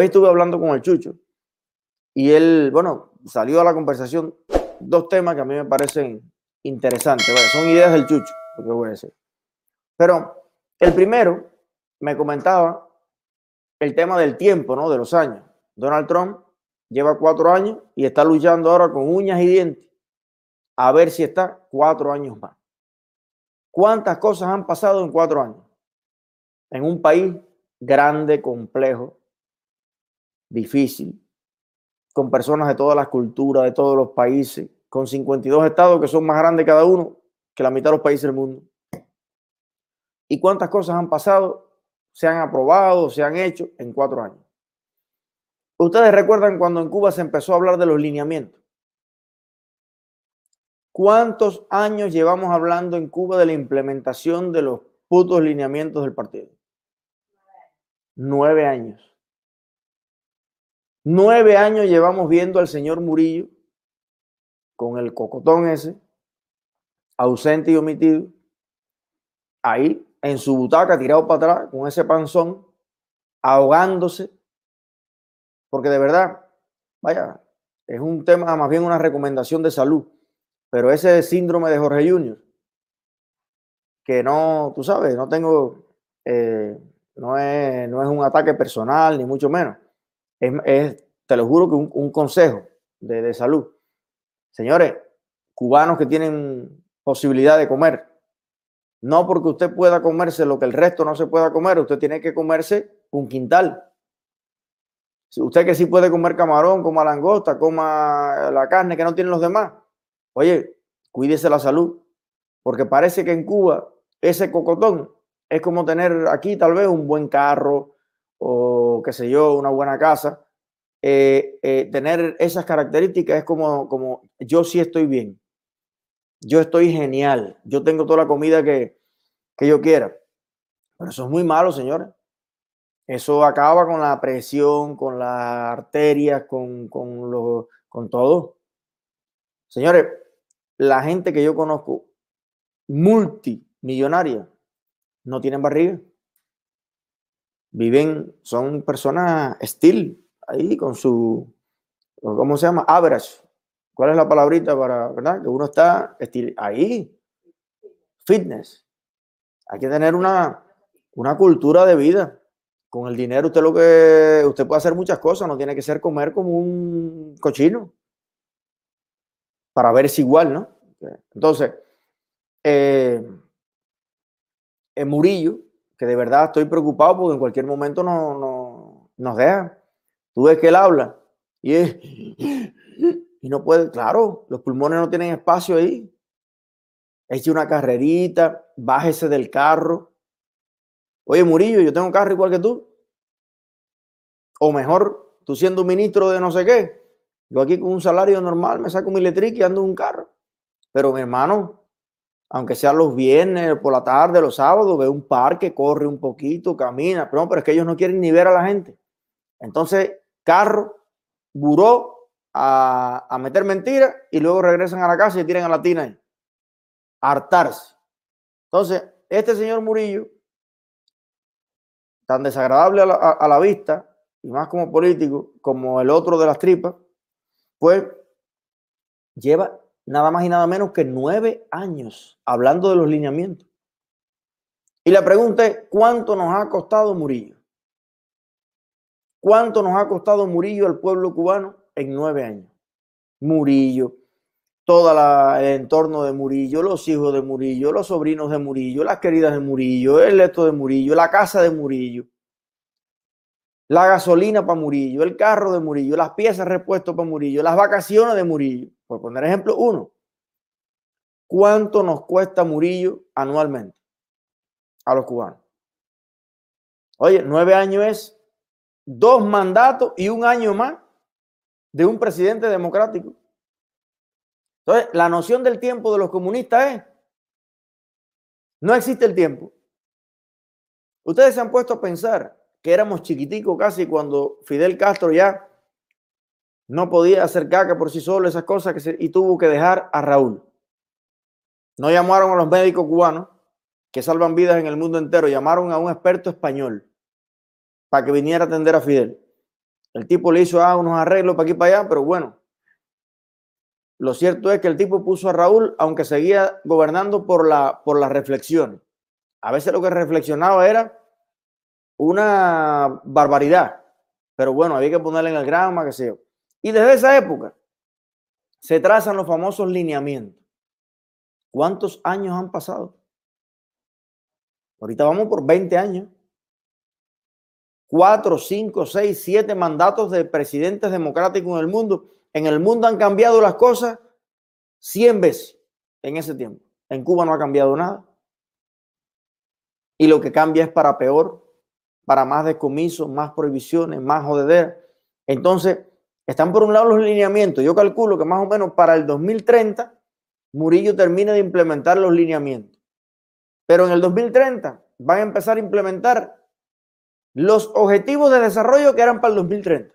Hoy estuve hablando con el Chucho y él, bueno, salió a la conversación dos temas que a mí me parecen interesantes. Son ideas del Chucho, lo que voy a decir. Pero el primero me comentaba el tema del tiempo, ¿no? De los años. Donald Trump lleva cuatro años y está luchando ahora con uñas y dientes a ver si está cuatro años más. ¿Cuántas cosas han pasado en cuatro años? En un país grande, complejo, difícil, con personas de todas las culturas, de todos los países, con 52 estados que son más grandes cada uno que la mitad de los países del mundo. ¿Y cuántas cosas han pasado, se han aprobado, se han hecho en cuatro años? Ustedes recuerdan cuando en Cuba se empezó a hablar de los lineamientos. ¿Cuántos años llevamos hablando en Cuba de la implementación de los putos lineamientos del partido? Nueve años. Nueve años llevamos viendo al señor Murillo con el cocotón ese, ausente y omitido, ahí en su butaca tirado para atrás con ese panzón, ahogándose porque de verdad, vaya, es un tema, más bien una recomendación de salud, pero ese síndrome de Jorge Junior, que no, tú sabes, no tengo, eh, no, es, no es un ataque personal, ni mucho menos. Es, te lo juro que un, un consejo de, de salud. Señores, cubanos que tienen posibilidad de comer, no porque usted pueda comerse lo que el resto no se pueda comer, usted tiene que comerse un quintal. Si usted que sí puede comer camarón, coma langosta, coma la carne que no tienen los demás, oye, cuídese la salud, porque parece que en Cuba ese cocotón es como tener aquí tal vez un buen carro o qué sé yo, una buena casa. Eh, eh, tener esas características es como, como yo sí estoy bien, yo estoy genial, yo tengo toda la comida que, que yo quiera. Pero eso es muy malo, señores. Eso acaba con la presión, con las arterias, con, con, lo, con todo. Señores, la gente que yo conozco, multimillonaria, no tienen barriga. Viven, son personas still, ahí con su, ¿cómo se llama? Average. ¿Cuál es la palabrita para, verdad? Que uno está ahí. Fitness. Hay que tener una, una cultura de vida con el dinero usted lo que usted puede hacer muchas cosas, no tiene que ser comer como un cochino para ver si igual, ¿no? Entonces, eh, en Murillo, que de verdad estoy preocupado porque en cualquier momento no, no, nos deja. Tú ves que él habla y, y no puede, claro, los pulmones no tienen espacio ahí. Eche una carrerita, bájese del carro, Oye, Murillo, yo tengo carro igual que tú. O mejor, tú siendo ministro de no sé qué. Yo aquí con un salario normal me saco mi letric y ando en un carro. Pero mi hermano, aunque sea los viernes, por la tarde, los sábados, ve un parque, corre un poquito, camina. Pero, no, pero es que ellos no quieren ni ver a la gente. Entonces, carro, buró a, a meter mentiras y luego regresan a la casa y tiran a la tina ahí. Hartarse. Entonces, este señor Murillo tan desagradable a la, vista, y más como político, como el otro de las tripas, pues lleva nada más y nada menos que nueve años hablando de los lineamientos. Y la pregunta es, ¿cuánto nos ha costado Murillo? ¿Cuánto nos ha costado Murillo al pueblo cubano en nueve años? Murillo, todo el entorno de Murillo, los hijos de Murillo, los sobrinos de Murillo, las queridas de Murillo, el esto de Murillo, la casa de Murillo, la gasolina para Murillo, el carro de Murillo, las piezas repuestos para Murillo, las vacaciones de Murillo, por poner ejemplo uno. ¿Cuánto nos cuesta Murillo anualmente a los cubanos? Oye, nueve años es dos mandatos y un año más de un presidente democrático. Entonces, la noción del tiempo de los comunistas es, no existe el tiempo. Ustedes se han puesto a pensar que éramos chiquiticos casi cuando Fidel Castro ya no podía hacer caca por sí solo, esas cosas, que y tuvo que dejar a Raúl. No llamaron a los médicos cubanos que salvan vidas en el mundo entero, llamaron a un experto español para que viniera a atender a Fidel. El tipo le hizo ah, unos arreglos para aquí y para allá, pero bueno, lo cierto es que el tipo puso a Raúl, aunque seguía gobernando por la, por las reflexiones. A veces lo que reflexionaba era una barbaridad, pero bueno, había que ponerle en el grama, que sé yo. Y desde esa época se trazan los famosos lineamientos. ¿Cuántos años han pasado? Ahorita vamos por 20 años. Cuatro, cinco, seis, siete mandatos de presidentes democráticos en el mundo. En el mundo han cambiado las cosas 100 veces en ese tiempo. En Cuba no ha cambiado nada. Y lo que cambia es para peor, para más decomisos, más prohibiciones, más jodeder. Entonces, están por un lado los lineamientos. Yo calculo que más o menos para el 2030 Murillo termina de implementar los lineamientos. Pero en el 2030 van a empezar a implementar los objetivos de desarrollo que eran para el 2030.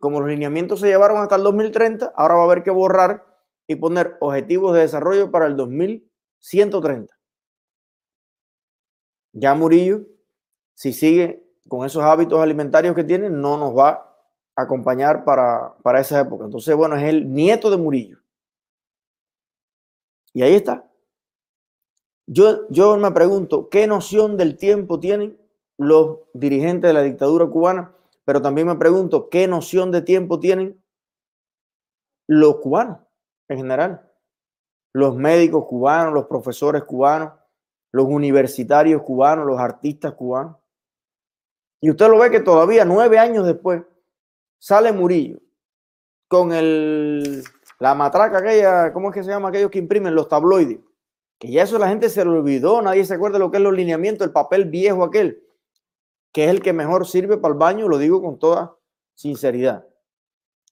Como los lineamientos se llevaron hasta el 2030, ahora va a haber que borrar y poner objetivos de desarrollo para el 2130. Ya Murillo, si sigue con esos hábitos alimentarios que tiene, no nos va a acompañar para, para esa época. Entonces, bueno, es el nieto de Murillo. Y ahí está. Yo, yo me pregunto, ¿qué noción del tiempo tienen los dirigentes de la dictadura cubana? Pero también me pregunto, ¿qué noción de tiempo tienen los cubanos en general? Los médicos cubanos, los profesores cubanos, los universitarios cubanos, los artistas cubanos. Y usted lo ve que todavía nueve años después sale Murillo con el la matraca aquella, ¿cómo es que se llama? Aquellos que imprimen los tabloides. Que ya eso la gente se lo olvidó, nadie se acuerda lo que es los lineamientos, el papel viejo aquel, que es el que mejor sirve para el baño, lo digo con toda sinceridad.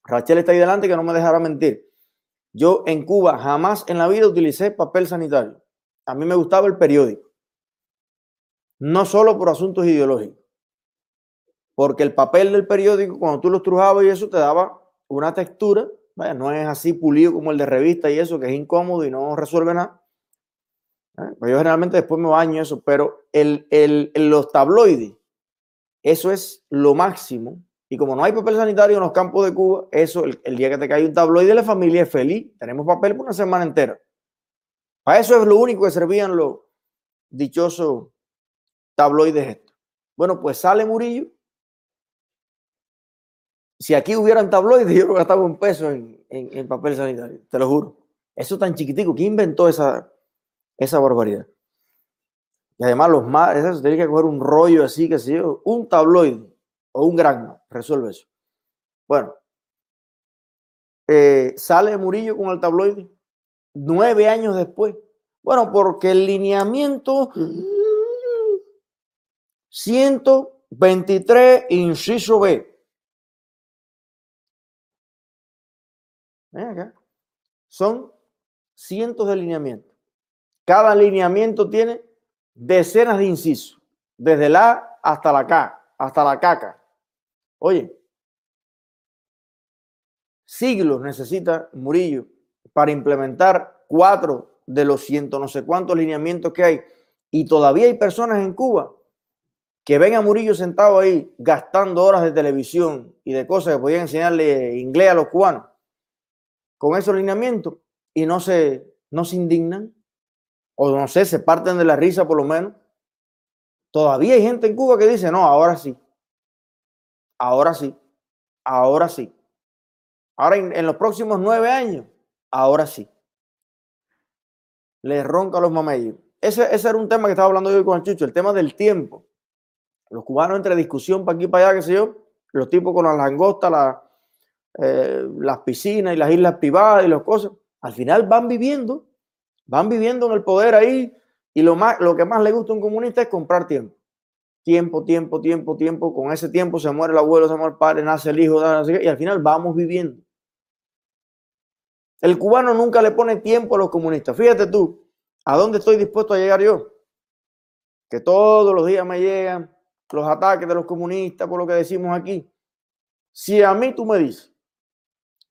Rachel está ahí delante que no me dejará mentir. Yo en Cuba jamás en la vida utilicé papel sanitario. A mí me gustaba el periódico. No solo por asuntos ideológicos. Porque el papel del periódico, cuando tú lo estrujabas y eso te daba una textura no es así pulido como el de revista y eso, que es incómodo y no resuelve nada. ¿Eh? Pues yo generalmente después me baño eso, pero el, los tabloides, eso es lo máximo. Y como no hay papel sanitario en los campos de Cuba, eso, el, el día que te cae un tabloide, la familia es feliz. Tenemos papel por una semana entera. Para eso es lo único que servían los dichosos tabloides estos. Bueno, pues sale Murillo si aquí hubieran tabloides, yo no gastaba un peso en, en, papel sanitario, te lo juro. Eso tan chiquitico, ¿quién inventó esa, esa barbaridad? Y además los más, eso tiene que coger un rollo así, que sé yo, un tabloide o un grano, resuelve eso. Bueno, eh, sale Murillo con el tabloide nueve años después. Bueno, porque el lineamiento 123, inciso B, Son cientos de lineamientos. Cada lineamiento tiene decenas de incisos, desde la hasta la K, hasta la caca. Oye, siglos necesita Murillo para implementar cuatro de los ciento no sé cuántos lineamientos que hay. Y todavía hay personas en Cuba que ven a Murillo sentado ahí gastando horas de televisión y de cosas que podían enseñarle inglés a los cubanos con esos lineamientos y no se, no se indignan o no sé, se parten de la risa por lo menos. Todavía hay gente en Cuba que dice, no, ahora sí, ahora sí, ahora sí. Ahora en, los próximos nueve años, ahora sí. Les ronca a los mamellos. Ese, ese era un tema que estaba hablando yo con el Chucho, el tema del tiempo. Los cubanos entre discusión para aquí para allá, qué sé yo, los tipos con la langosta, la, eh, las piscinas y las islas privadas y las cosas, al final van viviendo, van viviendo en el poder ahí y lo, más, lo que más le gusta a un comunista es comprar tiempo. Tiempo, tiempo, tiempo, tiempo. Con ese tiempo se muere el abuelo, se muere el padre, nace el hijo, y al final vamos viviendo. El cubano nunca le pone tiempo a los comunistas. Fíjate tú, ¿a dónde estoy dispuesto a llegar yo? Que todos los días me llegan los ataques de los comunistas por lo que decimos aquí. Si a mí tú me dices,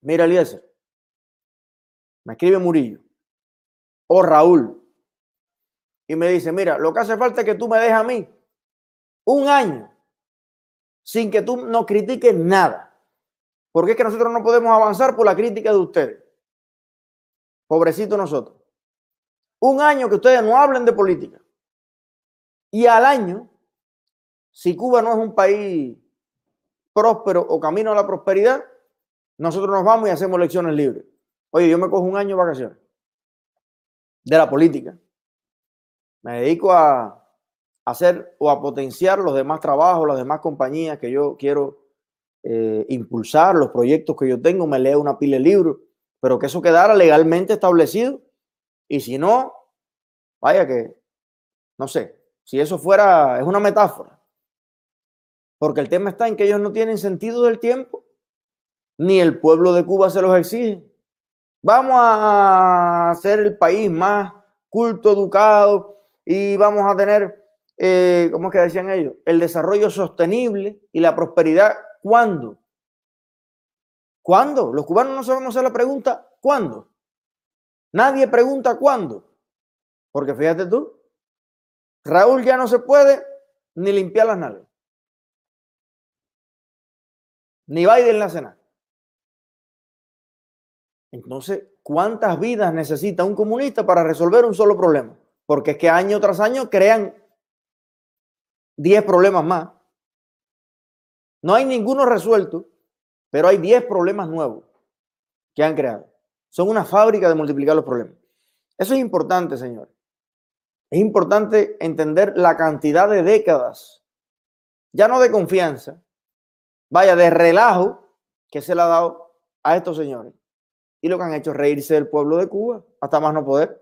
Mira, Eliezer, me escribe Murillo o Raúl y me dice, mira, lo que hace falta es que tú me dejes a mí un año sin que tú no critiques nada. Porque es que nosotros no podemos avanzar por la crítica de ustedes. Pobrecito nosotros. Un año que ustedes no hablen de política. Y al año, si Cuba no es un país próspero o camino a la prosperidad, nosotros nos vamos y hacemos elecciones libres. Oye, yo me cojo un año de vacaciones de la política. Me dedico a hacer o a potenciar los demás trabajos, las demás compañías que yo quiero eh, impulsar, los proyectos que yo tengo, me leo una pila de libros, pero que eso quedara legalmente establecido. Y si no, vaya que, no sé, si eso fuera, es una metáfora. Porque el tema está en que ellos no tienen sentido del tiempo, ni el pueblo de Cuba se los exige. Vamos a ser el país más culto, educado y vamos a tener, eh, ¿cómo es que decían ellos? El desarrollo sostenible y la prosperidad. ¿Cuándo? ¿Cuándo? Los cubanos no sabemos hacer la pregunta, ¿cuándo? Nadie pregunta cuándo. Porque fíjate tú, Raúl ya no se puede ni limpiar las nalgas. Ni Biden la cena. Entonces, ¿cuántas vidas necesita un comunista para resolver un solo problema? Porque es que año tras año crean 10 problemas más. No hay ninguno resuelto, pero hay 10 problemas nuevos que han creado. Son una fábrica de multiplicar los problemas. Eso es importante, señor. Es importante entender la cantidad de décadas, ya no de confianza, vaya, de relajo que se le ha dado a estos señores y lo que han hecho es reírse del pueblo de Cuba, hasta más no poder.